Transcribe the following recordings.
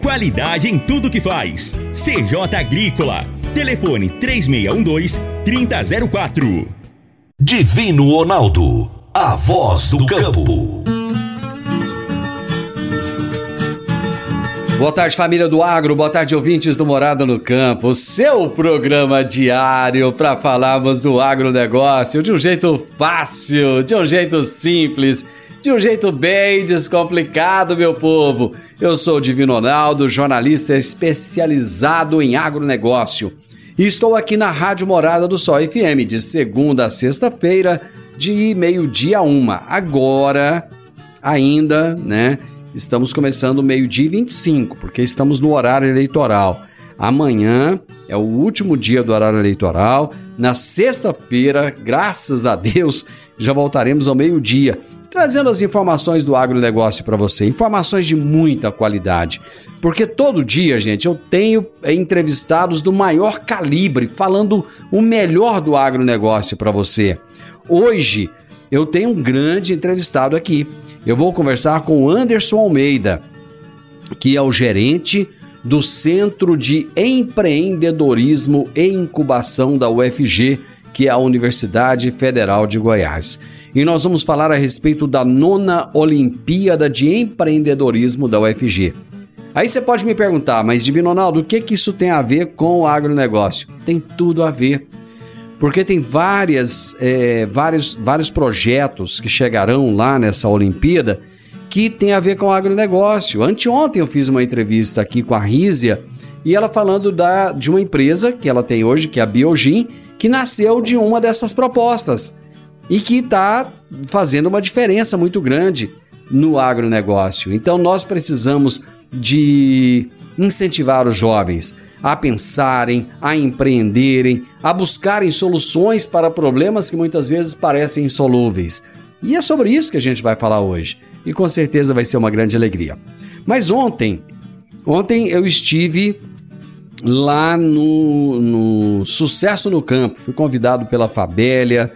Qualidade em tudo que faz. CJ Agrícola. Telefone 3612-3004. Divino Ronaldo. A voz do campo. Boa tarde, família do Agro. Boa tarde, ouvintes do Morada no Campo. Seu programa diário para falarmos do agronegócio de um jeito fácil, de um jeito simples, de um jeito bem descomplicado, meu povo. Eu sou o Divino Ronaldo, jornalista especializado em agronegócio. E estou aqui na Rádio Morada do Sol FM, de segunda a sexta-feira, de meio-dia a uma. Agora, ainda, né? Estamos começando meio-dia e 25, porque estamos no horário eleitoral. Amanhã é o último dia do horário eleitoral. Na sexta-feira, graças a Deus, já voltaremos ao meio-dia, trazendo as informações do agronegócio para você. Informações de muita qualidade. Porque todo dia, gente, eu tenho é, entrevistados do maior calibre, falando o melhor do agronegócio para você. Hoje, eu tenho um grande entrevistado aqui. Eu vou conversar com o Anderson Almeida, que é o gerente do Centro de Empreendedorismo e Incubação da UFG, que é a Universidade Federal de Goiás. E nós vamos falar a respeito da nona Olimpíada de Empreendedorismo da UFG. Aí você pode me perguntar, mas Divino Ronaldo, o que, que isso tem a ver com o agronegócio? Tem tudo a ver porque tem várias, é, vários, vários projetos que chegarão lá nessa Olimpíada que tem a ver com o agronegócio. Anteontem eu fiz uma entrevista aqui com a Rízia e ela falando da, de uma empresa que ela tem hoje, que é a Biogin, que nasceu de uma dessas propostas e que está fazendo uma diferença muito grande no agronegócio. Então nós precisamos de incentivar os jovens a pensarem, a empreenderem, a buscarem soluções para problemas que muitas vezes parecem insolúveis. E é sobre isso que a gente vai falar hoje. E com certeza vai ser uma grande alegria. Mas ontem, ontem eu estive lá no, no Sucesso no Campo. Fui convidado pela Fabélia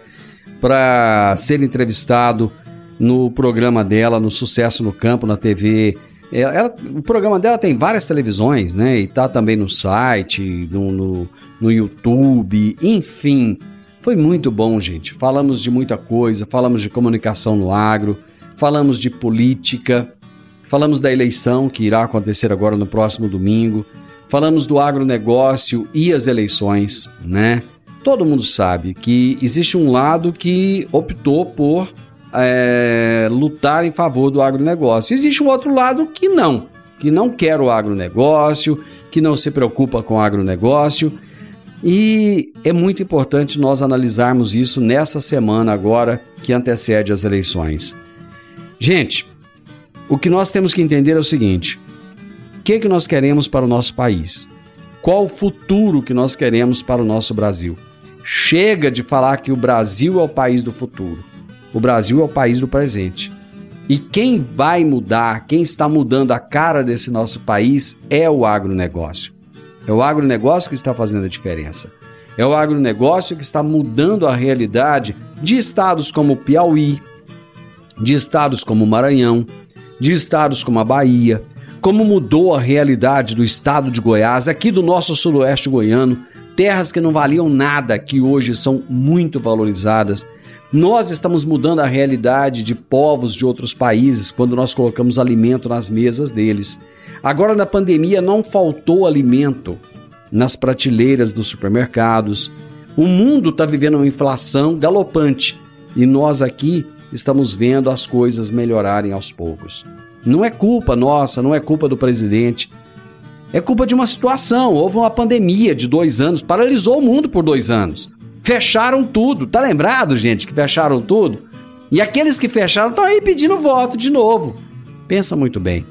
para ser entrevistado no programa dela, no Sucesso no Campo, na TV é, ela, o programa dela tem várias televisões, né? E tá também no site, no, no, no YouTube, enfim. Foi muito bom, gente. Falamos de muita coisa, falamos de comunicação no agro, falamos de política, falamos da eleição que irá acontecer agora no próximo domingo, falamos do agronegócio e as eleições, né? Todo mundo sabe que existe um lado que optou por é, lutar em favor do agronegócio. Existe um outro lado que não, que não quer o agronegócio, que não se preocupa com o agronegócio. E é muito importante nós analisarmos isso nessa semana agora que antecede as eleições. Gente, o que nós temos que entender é o seguinte: o que, que nós queremos para o nosso país? Qual o futuro que nós queremos para o nosso Brasil? Chega de falar que o Brasil é o país do futuro. O Brasil é o país do presente. E quem vai mudar, quem está mudando a cara desse nosso país é o agronegócio. É o agronegócio que está fazendo a diferença. É o agronegócio que está mudando a realidade de estados como Piauí, de estados como Maranhão, de estados como a Bahia, como mudou a realidade do estado de Goiás, aqui do nosso sudoeste goiano, terras que não valiam nada, que hoje são muito valorizadas nós estamos mudando a realidade de povos de outros países quando nós colocamos alimento nas mesas deles. Agora, na pandemia, não faltou alimento nas prateleiras dos supermercados. O mundo está vivendo uma inflação galopante e nós aqui estamos vendo as coisas melhorarem aos poucos. Não é culpa nossa, não é culpa do presidente. É culpa de uma situação. Houve uma pandemia de dois anos, paralisou o mundo por dois anos. Fecharam tudo. Tá lembrado, gente, que fecharam tudo? E aqueles que fecharam estão aí pedindo voto de novo. Pensa muito bem.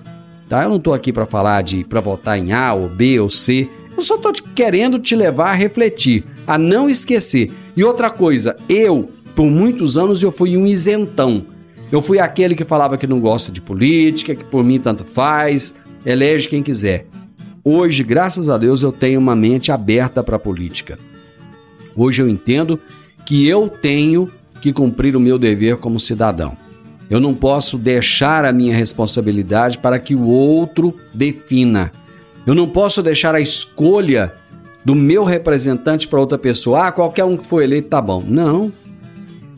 Tá? Eu não estou aqui para falar de para votar em A ou B ou C. Eu só estou querendo te levar a refletir, a não esquecer. E outra coisa, eu, por muitos anos, eu fui um isentão. Eu fui aquele que falava que não gosta de política, que por mim tanto faz, elege quem quiser. Hoje, graças a Deus, eu tenho uma mente aberta para a política. Hoje eu entendo que eu tenho que cumprir o meu dever como cidadão. Eu não posso deixar a minha responsabilidade para que o outro defina. Eu não posso deixar a escolha do meu representante para outra pessoa. Ah, qualquer um que for eleito tá bom. Não.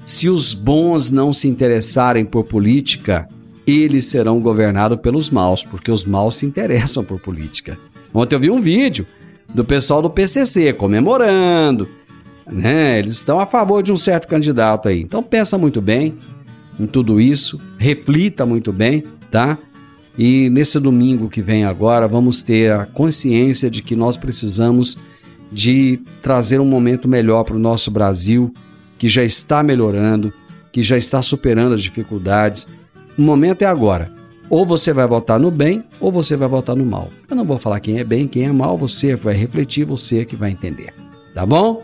Se os bons não se interessarem por política, eles serão governados pelos maus, porque os maus se interessam por política. Ontem eu vi um vídeo do pessoal do PCC comemorando, né? Eles estão a favor de um certo candidato aí. Então pensa muito bem em tudo isso, reflita muito bem, tá? E nesse domingo que vem agora, vamos ter a consciência de que nós precisamos de trazer um momento melhor para o nosso Brasil, que já está melhorando, que já está superando as dificuldades. O momento é agora. Ou você vai votar no bem, ou você vai votar no mal. Eu não vou falar quem é bem, quem é mal, você vai refletir, você é que vai entender. Tá bom?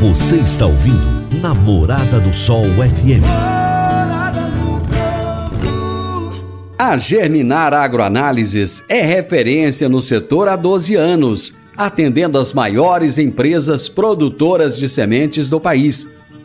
Você está ouvindo Namorada do Sol FM. A Germinar Agroanálises é referência no setor há 12 anos, atendendo as maiores empresas produtoras de sementes do país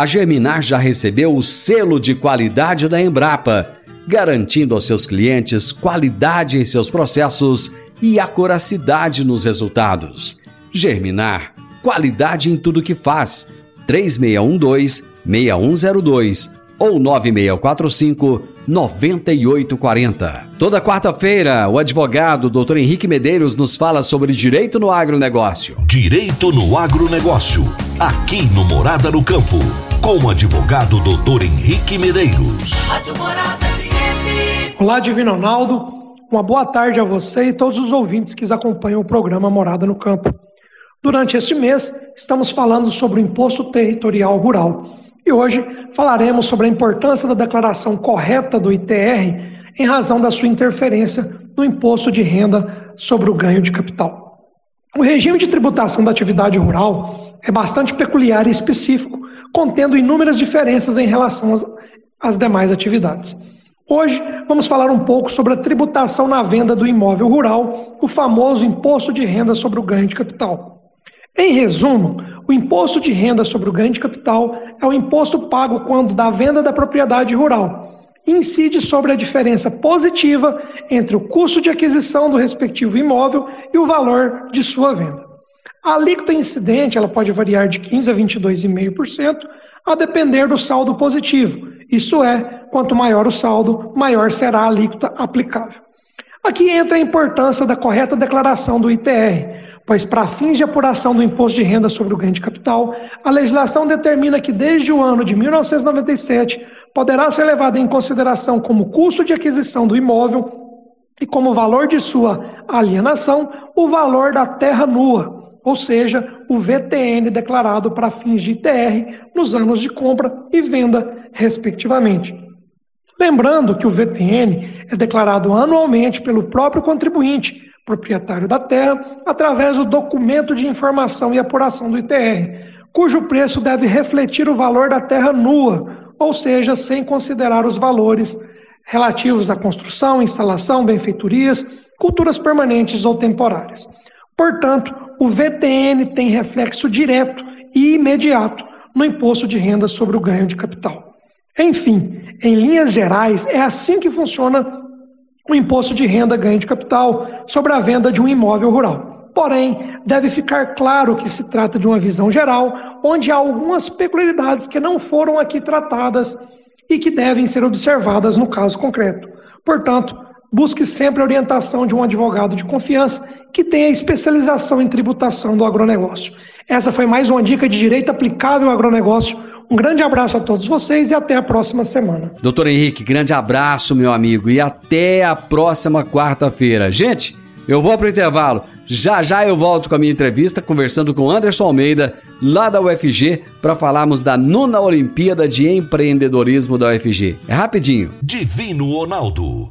a Germinar já recebeu o selo de qualidade da Embrapa, garantindo aos seus clientes qualidade em seus processos e acuracidade nos resultados. Germinar, qualidade em tudo que faz. 3612-6102 ou 9645 9840. Toda quarta-feira, o advogado Dr. Henrique Medeiros nos fala sobre direito no agronegócio. Direito no agronegócio, aqui no Morada no Campo, com o advogado Dr. Henrique Medeiros. Olá, Divino Ronaldo. Uma boa tarde a você e todos os ouvintes que acompanham o programa Morada no Campo. Durante este mês, estamos falando sobre o Imposto Territorial Rural. E hoje falaremos sobre a importância da declaração correta do ITR em razão da sua interferência no imposto de renda sobre o ganho de capital. O regime de tributação da atividade rural é bastante peculiar e específico, contendo inúmeras diferenças em relação às, às demais atividades. Hoje vamos falar um pouco sobre a tributação na venda do imóvel rural, o famoso imposto de renda sobre o ganho de capital. Em resumo, o imposto de renda sobre o ganho de capital é o imposto pago quando da venda da propriedade rural. Incide sobre a diferença positiva entre o custo de aquisição do respectivo imóvel e o valor de sua venda. A alíquota incidente ela pode variar de 15% a 22,5%, a depender do saldo positivo. Isso é, quanto maior o saldo, maior será a alíquota aplicável. Aqui entra a importância da correta declaração do ITR, pois para fins de apuração do imposto de renda sobre o ganho de capital, a legislação determina que desde o ano de 1997 poderá ser levada em consideração como custo de aquisição do imóvel e como valor de sua alienação o valor da terra nua, ou seja, o VTN declarado para fins de ITR nos anos de compra e venda, respectivamente. Lembrando que o VTN é declarado anualmente pelo próprio contribuinte proprietário da terra, através do documento de informação e apuração do ITR, cujo preço deve refletir o valor da terra nua, ou seja, sem considerar os valores relativos à construção, instalação, benfeitorias, culturas permanentes ou temporárias. Portanto, o VTN tem reflexo direto e imediato no imposto de renda sobre o ganho de capital. Enfim, em linhas gerais, é assim que funciona o imposto de renda ganho de capital sobre a venda de um imóvel rural. Porém, deve ficar claro que se trata de uma visão geral, onde há algumas peculiaridades que não foram aqui tratadas e que devem ser observadas no caso concreto. Portanto, busque sempre a orientação de um advogado de confiança que tenha especialização em tributação do agronegócio. Essa foi mais uma dica de direito aplicável ao agronegócio. Um grande abraço a todos vocês e até a próxima semana. Doutor Henrique, grande abraço, meu amigo, e até a próxima quarta-feira. Gente, eu vou para o intervalo. Já já eu volto com a minha entrevista conversando com Anderson Almeida, lá da UFG, para falarmos da nona Olimpíada de Empreendedorismo da UFG. É rapidinho. Divino Ronaldo,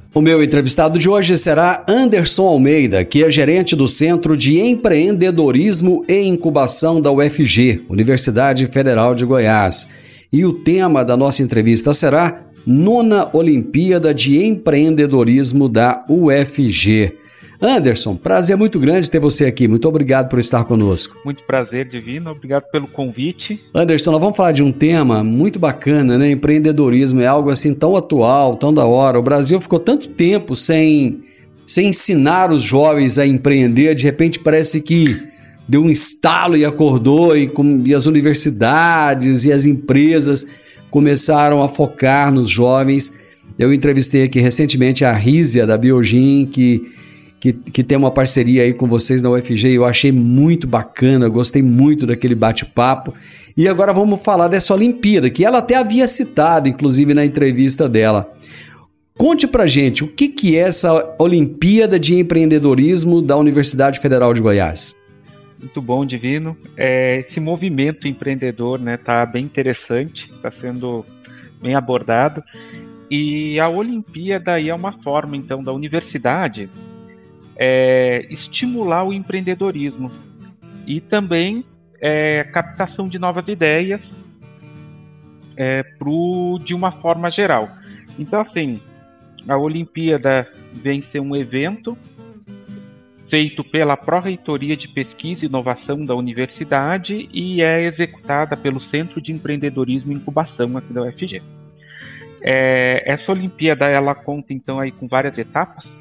O meu entrevistado de hoje será Anderson Almeida, que é gerente do Centro de Empreendedorismo e Incubação da UFG, Universidade Federal de Goiás. E o tema da nossa entrevista será Nona Olimpíada de Empreendedorismo da UFG. Anderson, prazer muito grande ter você aqui. Muito obrigado por estar conosco. Muito prazer, Divino. Obrigado pelo convite. Anderson, nós vamos falar de um tema muito bacana, né? Empreendedorismo é algo assim tão atual, tão da hora. O Brasil ficou tanto tempo sem, sem ensinar os jovens a empreender. De repente parece que deu um estalo e acordou e, com, e as universidades e as empresas começaram a focar nos jovens. Eu entrevistei aqui recentemente a Rízia da Biogin, que que, que tem uma parceria aí com vocês na UFG. Eu achei muito bacana, gostei muito daquele bate-papo. E agora vamos falar dessa Olimpíada, que ela até havia citado, inclusive, na entrevista dela. Conte pra gente o que, que é essa Olimpíada de Empreendedorismo da Universidade Federal de Goiás. Muito bom, Divino. É, esse movimento empreendedor né, tá bem interessante, está sendo bem abordado. E a Olimpíada aí é uma forma, então, da universidade é, estimular o empreendedorismo e também é, captação de novas ideias é, pro, de uma forma geral. Então, assim, a Olimpíada vem ser um evento feito pela Pró-Reitoria de Pesquisa e Inovação da Universidade e é executada pelo Centro de Empreendedorismo e Incubação aqui da UFG. É, essa Olimpíada ela conta então aí com várias etapas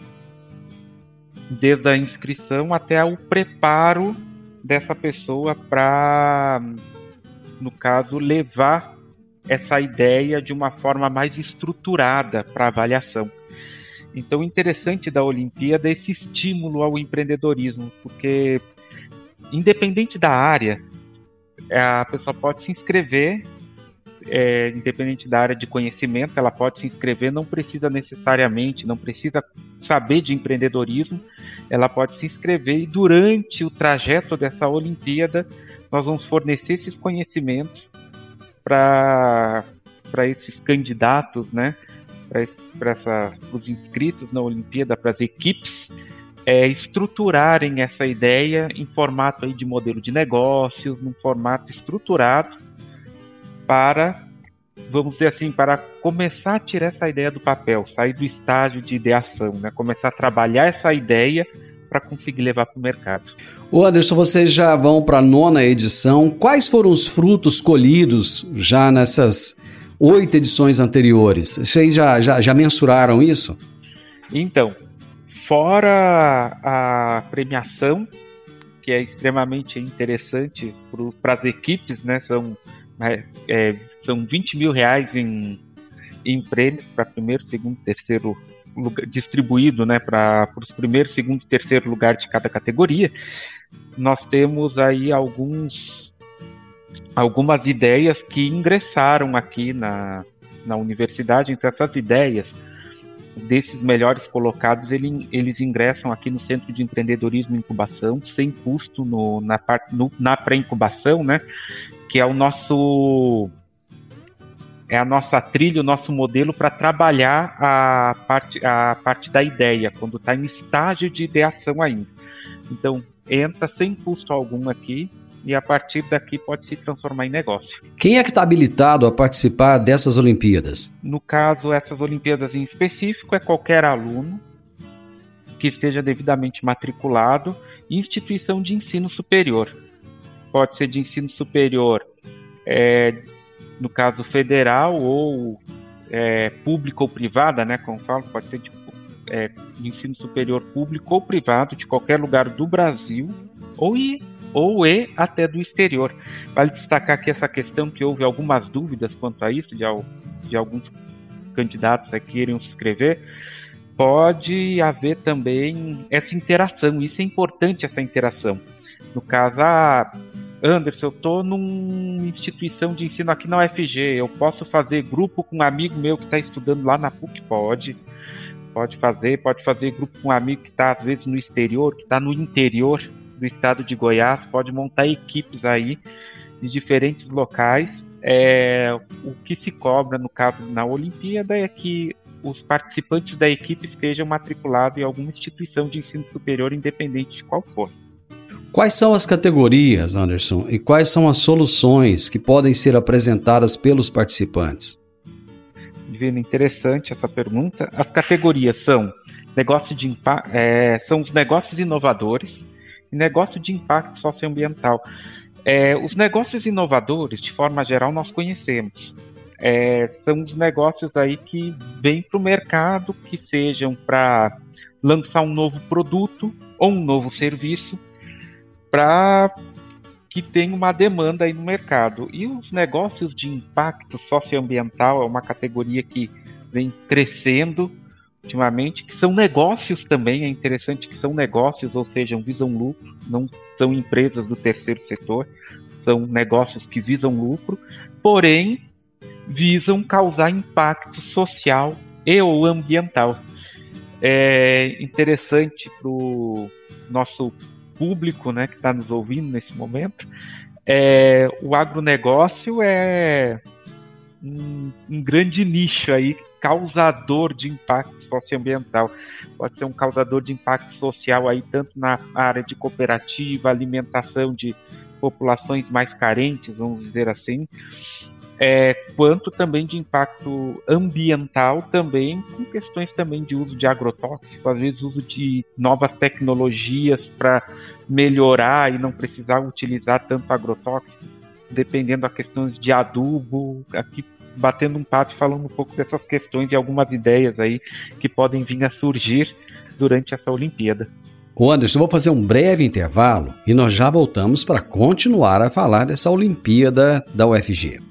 desde a inscrição até o preparo dessa pessoa para, no caso, levar essa ideia de uma forma mais estruturada para avaliação. Então, o interessante da Olimpíada é esse estímulo ao empreendedorismo, porque, independente da área, a pessoa pode se inscrever é, independente da área de conhecimento, ela pode se inscrever, não precisa necessariamente, não precisa saber de empreendedorismo, ela pode se inscrever e durante o trajeto dessa Olimpíada nós vamos fornecer esses conhecimentos para esses candidatos, né? Para os inscritos na Olimpíada, para as equipes, é, estruturarem essa ideia em formato aí de modelo de negócios, num formato estruturado para, vamos dizer assim, para começar a tirar essa ideia do papel, sair do estágio de ideação, né? começar a trabalhar essa ideia para conseguir levar para o mercado. O Anderson, vocês já vão para a nona edição. Quais foram os frutos colhidos já nessas oito edições anteriores? Vocês já, já, já mensuraram isso? Então, fora a premiação, que é extremamente interessante para as equipes, né? São é, são 20 mil reais em, em prêmios para primeiro, segundo, terceiro lugar, distribuído né, para os primeiros, segundo e terceiro lugar de cada categoria. Nós temos aí alguns algumas ideias que ingressaram aqui na, na universidade. Então, essas ideias desses melhores colocados, ele, eles ingressam aqui no Centro de Empreendedorismo e Incubação, sem custo no, na, no, na pré-incubação, né? Que é o nosso é a nossa trilha, o nosso modelo para trabalhar a parte, a parte da ideia, quando está em estágio de ideação ainda. Então, entra sem custo algum aqui e a partir daqui pode se transformar em negócio. Quem é que está habilitado a participar dessas Olimpíadas? No caso, essas Olimpíadas em específico, é qualquer aluno que esteja devidamente matriculado em instituição de ensino superior. Pode ser de ensino superior é, no caso federal ou é, pública ou privada, né, como falo, pode ser de, é, de, ensino superior público ou privado de qualquer lugar do Brasil ou e, ou e até do exterior. Vale destacar aqui essa questão que houve algumas dúvidas quanto a isso de, de alguns candidatos a querem se inscrever. Pode haver também essa interação, isso é importante essa interação. No caso, a Anderson, eu tô numa instituição de ensino aqui na UFG, eu posso fazer grupo com um amigo meu que está estudando lá na PUC? Pode. Pode fazer, pode fazer grupo com um amigo que está às vezes no exterior, que está no interior do estado de Goiás, pode montar equipes aí de diferentes locais. É, o que se cobra, no caso na Olimpíada, é que os participantes da equipe estejam matriculados em alguma instituição de ensino superior, independente de qual for. Quais são as categorias, Anderson, e quais são as soluções que podem ser apresentadas pelos participantes? Divino, interessante essa pergunta. As categorias são negócio de é, são os negócios inovadores e negócio de impacto socioambiental. É, os negócios inovadores, de forma geral, nós conhecemos. É, são os negócios aí que vêm para o mercado, que sejam para lançar um novo produto ou um novo serviço para que tenha uma demanda aí no mercado. E os negócios de impacto socioambiental é uma categoria que vem crescendo ultimamente, que são negócios também, é interessante que são negócios, ou seja, visam lucro, não são empresas do terceiro setor, são negócios que visam lucro, porém visam causar impacto social e ou ambiental. É interessante para o nosso público né, que está nos ouvindo nesse momento, é, o agronegócio é um, um, grande nicho aí, causador de impacto socioambiental. Pode ser um causador de impacto social aí, tanto na área de cooperativa, alimentação de populações mais carentes, vamos dizer assim, é, quanto também de impacto ambiental também, com questões também de uso de agrotóxico, às vezes uso de novas tecnologias para melhorar e não precisar utilizar tanto agrotóxico, dependendo das questões de adubo, aqui batendo um papo falando um pouco dessas questões e algumas ideias aí que podem vir a surgir durante essa Olimpíada. O Anderson, vou fazer um breve intervalo e nós já voltamos para continuar a falar dessa Olimpíada da UFG.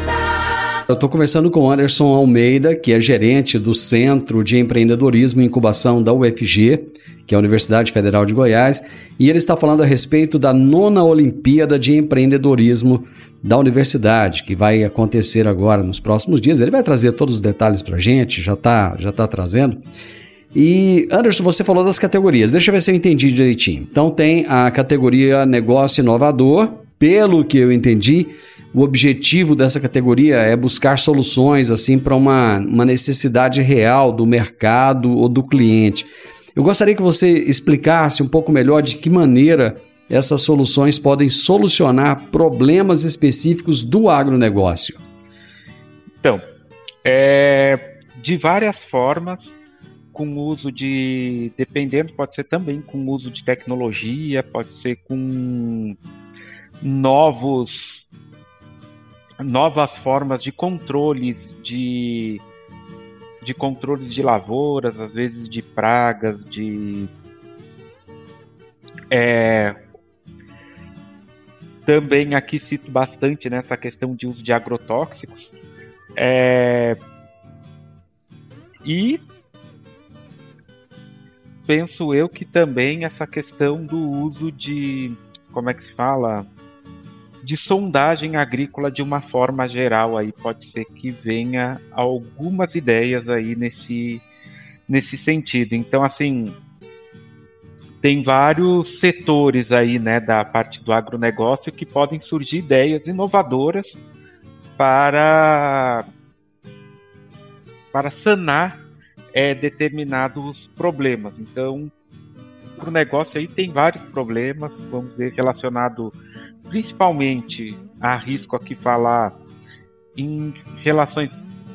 Eu estou conversando com Anderson Almeida, que é gerente do Centro de Empreendedorismo e Incubação da UFG, que é a Universidade Federal de Goiás, e ele está falando a respeito da nona Olimpíada de Empreendedorismo da universidade, que vai acontecer agora nos próximos dias. Ele vai trazer todos os detalhes para a gente, já está já tá trazendo. E, Anderson, você falou das categorias. Deixa eu ver se eu entendi direitinho. Então, tem a categoria Negócio Inovador. Pelo que eu entendi, o objetivo dessa categoria é buscar soluções assim para uma, uma necessidade real do mercado ou do cliente. Eu gostaria que você explicasse um pouco melhor de que maneira essas soluções podem solucionar problemas específicos do agronegócio. Então, é, de várias formas, com uso de. Dependendo, pode ser também com uso de tecnologia, pode ser com novos novas formas de controles de de controles de lavouras, às vezes de pragas, de é, também aqui cito bastante nessa questão de uso de agrotóxicos. É, e penso eu que também essa questão do uso de, como é que se fala? De sondagem agrícola de uma forma geral aí pode ser que venha algumas ideias aí nesse nesse sentido. Então assim, tem vários setores aí, né, da parte do agronegócio que podem surgir ideias inovadoras para para sanar é, determinados problemas. Então, o negócio aí tem vários problemas, vamos dizer, relacionado principalmente a risco aqui falar em relações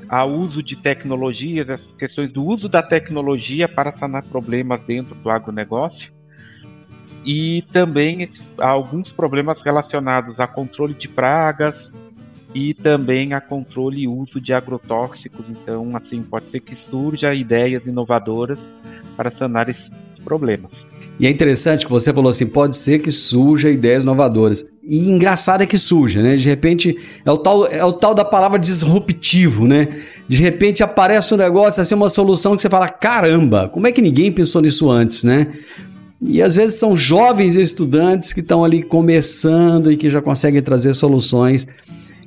ao uso de tecnologias, essas questões do uso da tecnologia para sanar problemas dentro do agronegócio e também alguns problemas relacionados a controle de pragas, e também a controle e uso de agrotóxicos. Então, assim, pode ser que surja ideias inovadoras para sanar esses problemas. E é interessante que você falou assim, pode ser que surja ideias inovadoras. E engraçado é que surja, né? De repente, é o tal, é o tal da palavra disruptivo, né? De repente aparece um negócio, assim, uma solução que você fala, caramba, como é que ninguém pensou nisso antes, né? E às vezes são jovens estudantes que estão ali começando e que já conseguem trazer soluções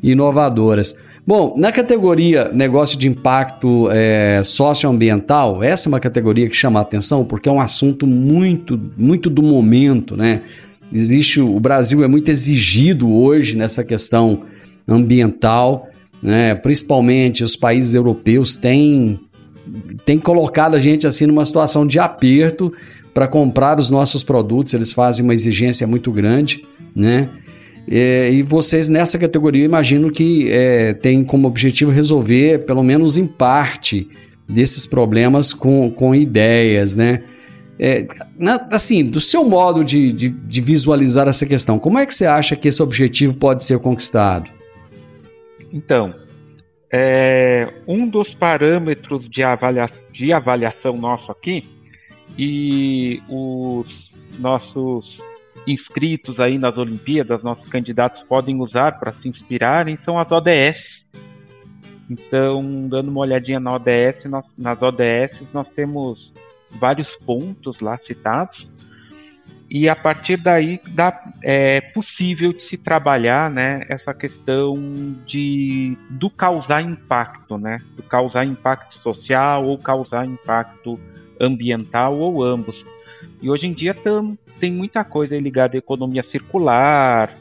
inovadoras. Bom, na categoria negócio de impacto é, socioambiental, essa é uma categoria que chama a atenção porque é um assunto muito, muito do momento, né? Existe o Brasil é muito exigido hoje nessa questão ambiental, né? Principalmente os países europeus têm têm colocado a gente assim numa situação de aperto para comprar os nossos produtos. Eles fazem uma exigência muito grande, né? É, e vocês nessa categoria, imagino que é, tem como objetivo resolver, pelo menos em parte, desses problemas com, com ideias, né? É, na, assim, do seu modo de, de, de, visualizar essa questão, como é que você acha que esse objetivo pode ser conquistado? Então, é, um dos parâmetros de, avalia, de avaliação nosso aqui, e os nossos inscritos aí nas Olimpíadas, nossos candidatos podem usar para se inspirarem, são as ODS. Então, dando uma olhadinha na ODS, nós, nas ODS, nós temos vários pontos lá citados, e a partir daí dá, é possível de se trabalhar né, essa questão de, do causar impacto, né, do causar impacto social ou causar impacto ambiental ou ambos. E hoje em dia tam, tem muita coisa ligada à economia circular,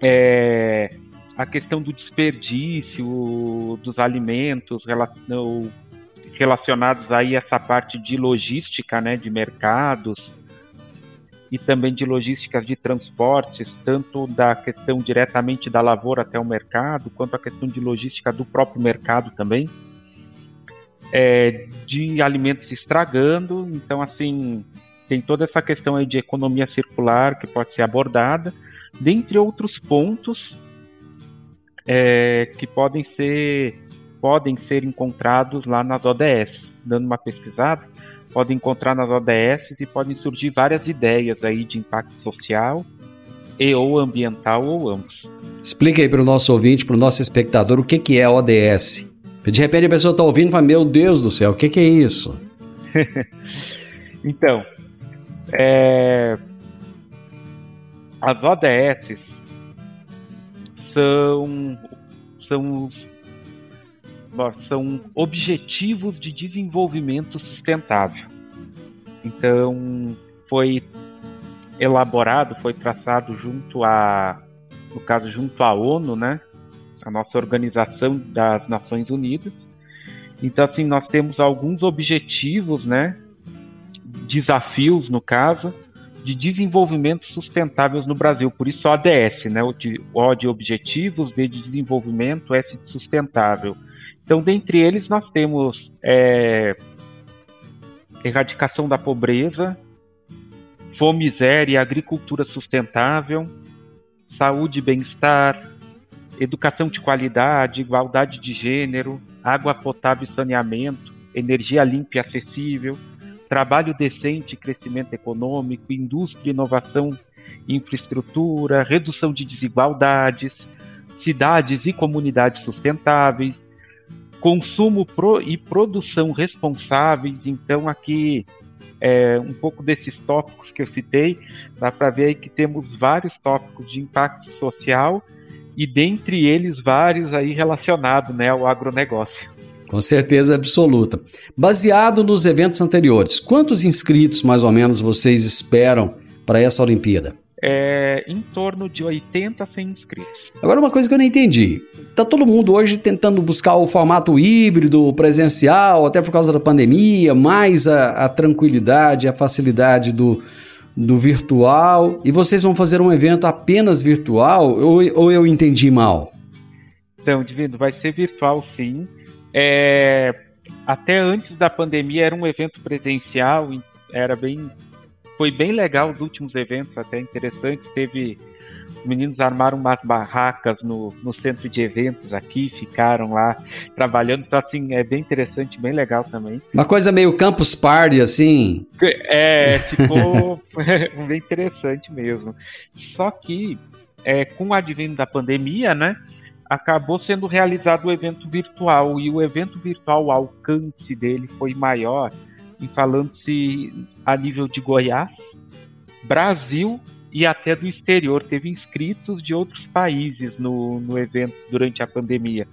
é, a questão do desperdício dos alimentos relacionados aí a essa parte de logística, né, de mercados e também de logísticas de transportes, tanto da questão diretamente da lavoura até o mercado, quanto a questão de logística do próprio mercado também, é, de alimentos estragando. Então, assim, tem toda essa questão aí de economia circular que pode ser abordada, dentre outros pontos é, que podem ser podem ser encontrados lá nas ODS. Dando uma pesquisada, podem encontrar nas ODS e podem surgir várias ideias aí de impacto social e ou ambiental ou ambos. Explica aí para o nosso ouvinte, para o nosso espectador, o que, que é ODS. De repente a pessoa está ouvindo e fala, meu Deus do céu, o que, que é isso? então, é... as ODS são, são, são objetivos de desenvolvimento sustentável. Então, foi elaborado, foi traçado junto a, no caso, junto à ONU, né? A nossa organização das Nações Unidas. Então, assim, nós temos alguns objetivos, né? Desafios, no caso, de desenvolvimento sustentáveis no Brasil. Por isso, ODS, né? O de, o de Objetivos, D de Desenvolvimento, S de Sustentável. Então, dentre eles, nós temos é, erradicação da pobreza, fome, miséria e agricultura sustentável, saúde e bem-estar, educação de qualidade, igualdade de gênero, água potável e saneamento, energia limpa e acessível, trabalho decente e crescimento econômico, indústria, inovação infraestrutura, redução de desigualdades, cidades e comunidades sustentáveis, consumo pro e produção responsáveis. Então, aqui é, um pouco desses tópicos que eu citei, dá para ver que temos vários tópicos de impacto social e dentre eles vários aí relacionados né, ao agronegócio. Com certeza absoluta. Baseado nos eventos anteriores, quantos inscritos mais ou menos vocês esperam para essa Olimpíada? É, em torno de 80 a 100 inscritos. Agora, uma coisa que eu não entendi: tá todo mundo hoje tentando buscar o formato híbrido, presencial, até por causa da pandemia, mais a, a tranquilidade, a facilidade do, do virtual, e vocês vão fazer um evento apenas virtual, ou, ou eu entendi mal? Então, Divino, vai ser virtual sim. É, até antes da pandemia era um evento presencial, era bem foi bem legal os últimos eventos, até interessantes. Teve. Os meninos armaram umas barracas no, no centro de eventos aqui, ficaram lá trabalhando. Então, assim, é bem interessante, bem legal também. Uma coisa meio campus party, assim. É, ficou bem interessante mesmo. Só que, é, com o advento da pandemia, né? acabou sendo realizado o evento virtual e o evento virtual, o alcance dele foi maior e falando-se a nível de Goiás, Brasil e até do exterior. Teve inscritos de outros países no, no evento durante a pandemia.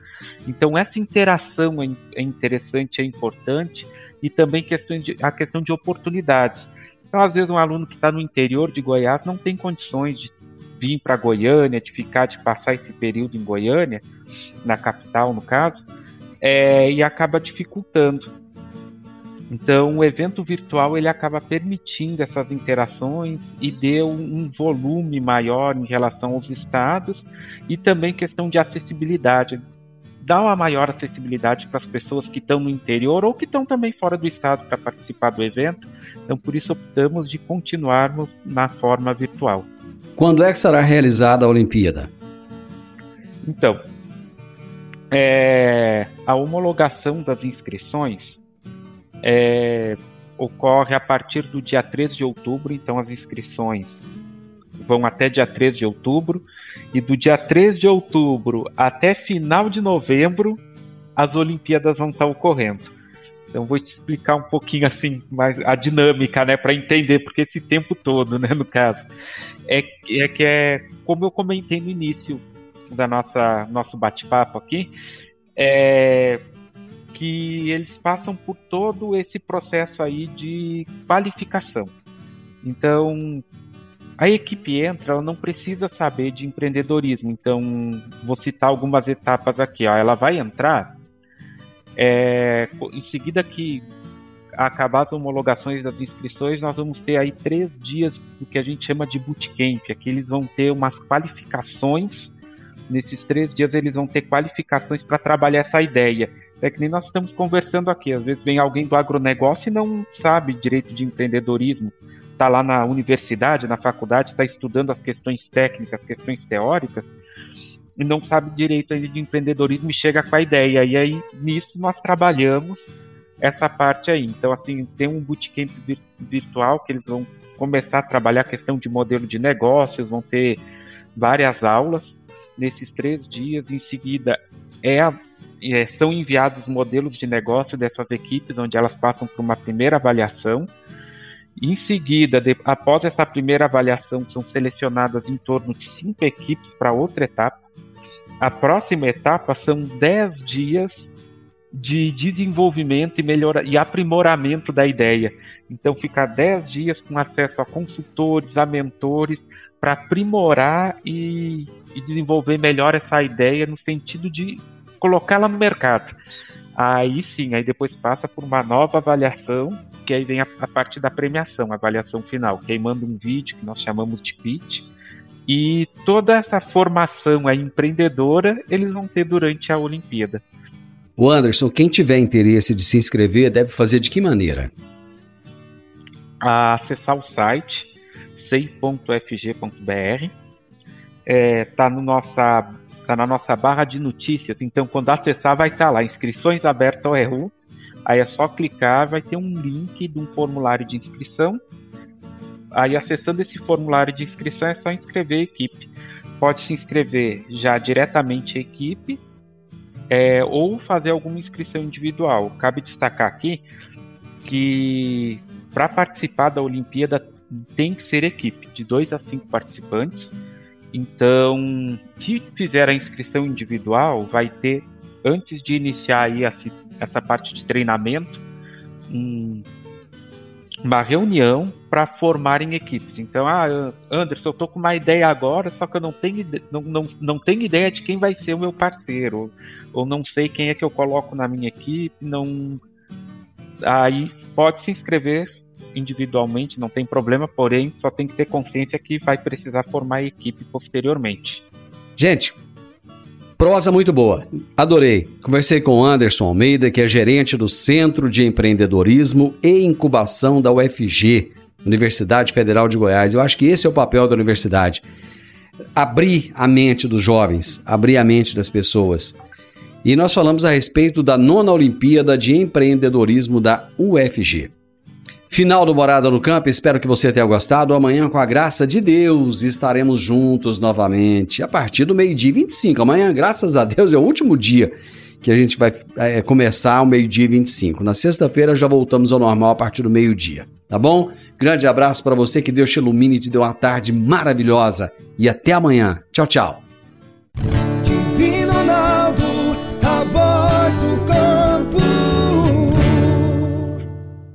Então, essa interação é, é interessante, é importante e também questão de, a questão de oportunidades. Então, às vezes, um aluno que está no interior de Goiás não tem condições de vir para Goiânia, de ficar, de passar esse período em Goiânia, na capital, no caso, é, e acaba dificultando. Então, o evento virtual ele acaba permitindo essas interações e deu um volume maior em relação aos estados e também questão de acessibilidade. Dá uma maior acessibilidade para as pessoas que estão no interior ou que estão também fora do estado para participar do evento. Então, por isso optamos de continuarmos na forma virtual. Quando é que será realizada a Olimpíada? Então, é, a homologação das inscrições é, ocorre a partir do dia 13 de outubro, então as inscrições vão até dia 13 de outubro, e do dia 13 de outubro até final de novembro, as Olimpíadas vão estar ocorrendo. Então vou te explicar um pouquinho assim mais a dinâmica, né, para entender porque esse tempo todo, né, no caso, é, é que é como eu comentei no início da nossa nosso bate-papo aqui, é, que eles passam por todo esse processo aí de qualificação. Então, a equipe entra, ela não precisa saber de empreendedorismo. Então, vou citar algumas etapas aqui. Ó. Ela vai entrar, é, em seguida que acabar as homologações das inscrições, nós vamos ter aí três dias do que a gente chama de bootcamp. Aqui eles vão ter umas qualificações. Nesses três dias eles vão ter qualificações para trabalhar essa ideia. É que nem nós estamos conversando aqui. Às vezes vem alguém do agronegócio e não sabe direito de empreendedorismo. Está lá na universidade, na faculdade, está estudando as questões técnicas, as questões teóricas, e não sabe direito ainda de empreendedorismo e chega com a ideia. E aí, nisso, nós trabalhamos essa parte aí. Então, assim, tem um bootcamp virtual que eles vão começar a trabalhar a questão de modelo de negócios, vão ter várias aulas nesses três dias. Em seguida, é, é, são enviados modelos de negócio dessas equipes, onde elas passam por uma primeira avaliação. Em seguida, de, após essa primeira avaliação, são selecionadas em torno de cinco equipes para outra etapa. A próxima etapa são dez dias de desenvolvimento e, melhora, e aprimoramento da ideia. Então, ficar 10 dias com acesso a consultores, a mentores, para aprimorar e, e, desenvolver melhor essa ideia no sentido de colocá-la no mercado. Aí sim, aí depois passa por uma nova avaliação, que aí vem a, a parte da premiação, a avaliação final, que aí manda um vídeo que nós chamamos de pitch, e toda essa formação aí empreendedora eles vão ter durante a Olimpíada. O Anderson, quem tiver interesse de se inscrever deve fazer de que maneira? acessar o site sei.fg.br. É, tá, no nossa, tá na nossa barra de notícias, então quando acessar vai estar tá lá, inscrições abertas ao ERU. Aí é só clicar, vai ter um link de um formulário de inscrição. Aí acessando esse formulário de inscrição é só inscrever a equipe. Pode se inscrever já diretamente a equipe é, ou fazer alguma inscrição individual. Cabe destacar aqui que para participar da Olimpíada tem que ser equipe, de dois a cinco participantes. Então, se fizer a inscrição individual, vai ter, antes de iniciar aí essa parte de treinamento, um, uma reunião para formarem equipes. Então, ah, Anderson, eu tô com uma ideia agora, só que eu não tenho, não, não, não tenho ideia de quem vai ser o meu parceiro, ou não sei quem é que eu coloco na minha equipe, não. Aí pode se inscrever individualmente, não tem problema, porém só tem que ter consciência que vai precisar formar a equipe posteriormente. Gente, prosa muito boa. Adorei. Conversei com Anderson Almeida, que é gerente do Centro de Empreendedorismo e Incubação da UFG, Universidade Federal de Goiás. Eu acho que esse é o papel da universidade. Abrir a mente dos jovens, abrir a mente das pessoas. E nós falamos a respeito da nona Olimpíada de Empreendedorismo da UFG. Final do Morada no Campo, espero que você tenha gostado. Amanhã, com a graça de Deus, estaremos juntos novamente a partir do meio-dia 25. Amanhã, graças a Deus, é o último dia que a gente vai é, começar ao meio-dia 25. Na sexta-feira já voltamos ao normal a partir do meio-dia, tá bom? Grande abraço para você, que Deus te ilumine e te dê uma tarde maravilhosa. E até amanhã. Tchau, tchau. Divino Ronaldo, a voz do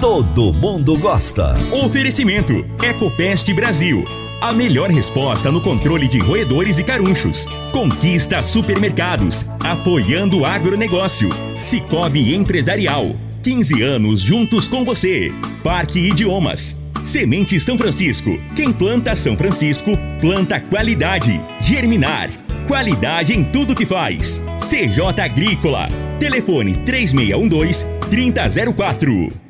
todo mundo gosta. Oferecimento: Ecopest Brasil. A melhor resposta no controle de roedores e carunchos. Conquista Supermercados, apoiando o agronegócio. Cicobi Empresarial. 15 anos juntos com você. Parque Idiomas. Semente São Francisco. Quem planta São Francisco, planta qualidade. Germinar. Qualidade em tudo que faz. CJ Agrícola. Telefone 3612 3004.